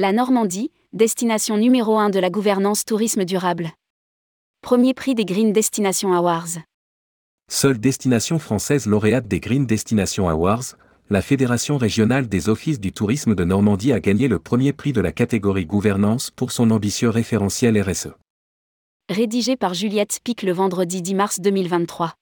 La Normandie, destination numéro 1 de la gouvernance tourisme durable. Premier prix des Green Destination Awards. Seule destination française lauréate des Green Destination Awards, la Fédération régionale des offices du tourisme de Normandie a gagné le premier prix de la catégorie gouvernance pour son ambitieux référentiel RSE. Rédigé par Juliette Pic le vendredi 10 mars 2023.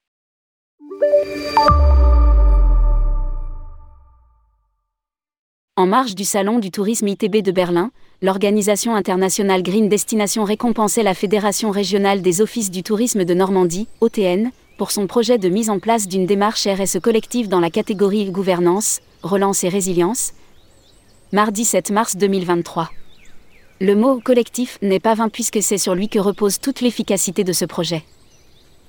En marge du Salon du tourisme ITB de Berlin, l'organisation internationale Green Destination récompensait la Fédération régionale des offices du tourisme de Normandie, OTN, pour son projet de mise en place d'une démarche RSE collective dans la catégorie gouvernance, relance et résilience. Mardi 7 mars 2023. Le mot collectif n'est pas vain puisque c'est sur lui que repose toute l'efficacité de ce projet.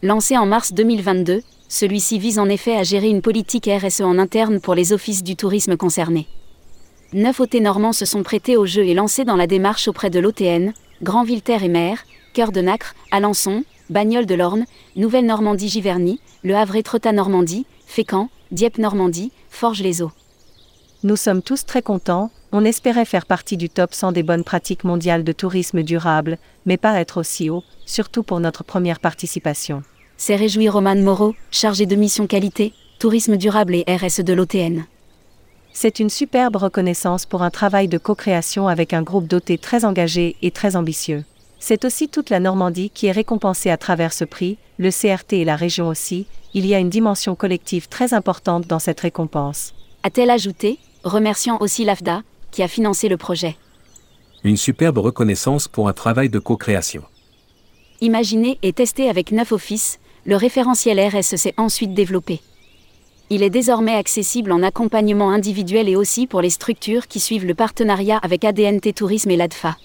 Lancé en mars 2022, celui-ci vise en effet à gérer une politique RSE en interne pour les offices du tourisme concernés. Neuf OT normands se sont prêtés au jeu et lancés dans la démarche auprès de l'OTN, Grand-Ville-Terre et Mer, Cœur de Nacre, Alençon, Bagnoles de l'Orne, Nouvelle-Normandie-Giverny, Le Havre-Étretat-Normandie, Fécamp, Dieppe-Normandie, Forges-les-Eaux. Nous sommes tous très contents, on espérait faire partie du top 100 des bonnes pratiques mondiales de tourisme durable, mais pas être aussi haut, surtout pour notre première participation. C'est réjoui Roman Moreau, chargé de mission qualité, tourisme durable et RSE de l'OTN. C'est une superbe reconnaissance pour un travail de co-création avec un groupe doté très engagé et très ambitieux. C'est aussi toute la Normandie qui est récompensée à travers ce prix, le CRT et la région aussi, il y a une dimension collective très importante dans cette récompense. A-t-elle ajouté, remerciant aussi l'AFDA, qui a financé le projet? Une superbe reconnaissance pour un travail de co-création. Imaginé et testé avec neuf offices, le référentiel RSE s'est ensuite développé. Il est désormais accessible en accompagnement individuel et aussi pour les structures qui suivent le partenariat avec ADNT Tourisme et l'ADFA.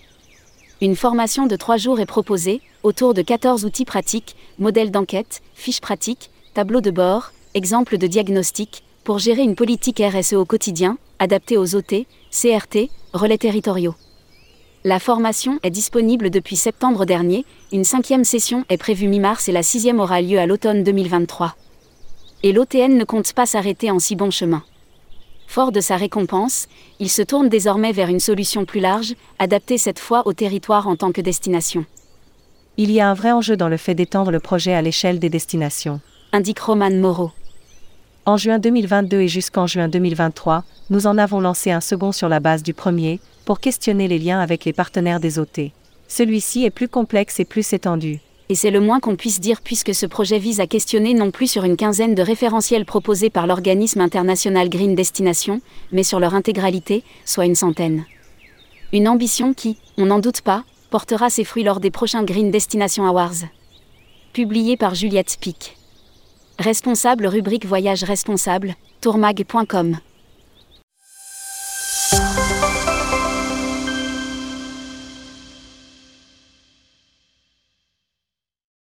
Une formation de trois jours est proposée, autour de 14 outils pratiques, modèles d'enquête, fiches pratiques, tableaux de bord, exemples de diagnostic, pour gérer une politique RSE au quotidien, adaptée aux OT, CRT, relais territoriaux. La formation est disponible depuis septembre dernier, une cinquième session est prévue mi-mars et la sixième aura lieu à l'automne 2023. Et l'OTN ne compte pas s'arrêter en si bon chemin. Fort de sa récompense, il se tourne désormais vers une solution plus large, adaptée cette fois au territoire en tant que destination. Il y a un vrai enjeu dans le fait d'étendre le projet à l'échelle des destinations. Indique Roman Moreau. En juin 2022 et jusqu'en juin 2023, nous en avons lancé un second sur la base du premier, pour questionner les liens avec les partenaires des OT. Celui-ci est plus complexe et plus étendu et c'est le moins qu'on puisse dire puisque ce projet vise à questionner non plus sur une quinzaine de référentiels proposés par l'organisme international Green Destination, mais sur leur intégralité, soit une centaine. Une ambition qui, on n'en doute pas, portera ses fruits lors des prochains Green Destination Awards. Publié par Juliette Pic. Responsable rubrique Voyage responsable, tourmag.com.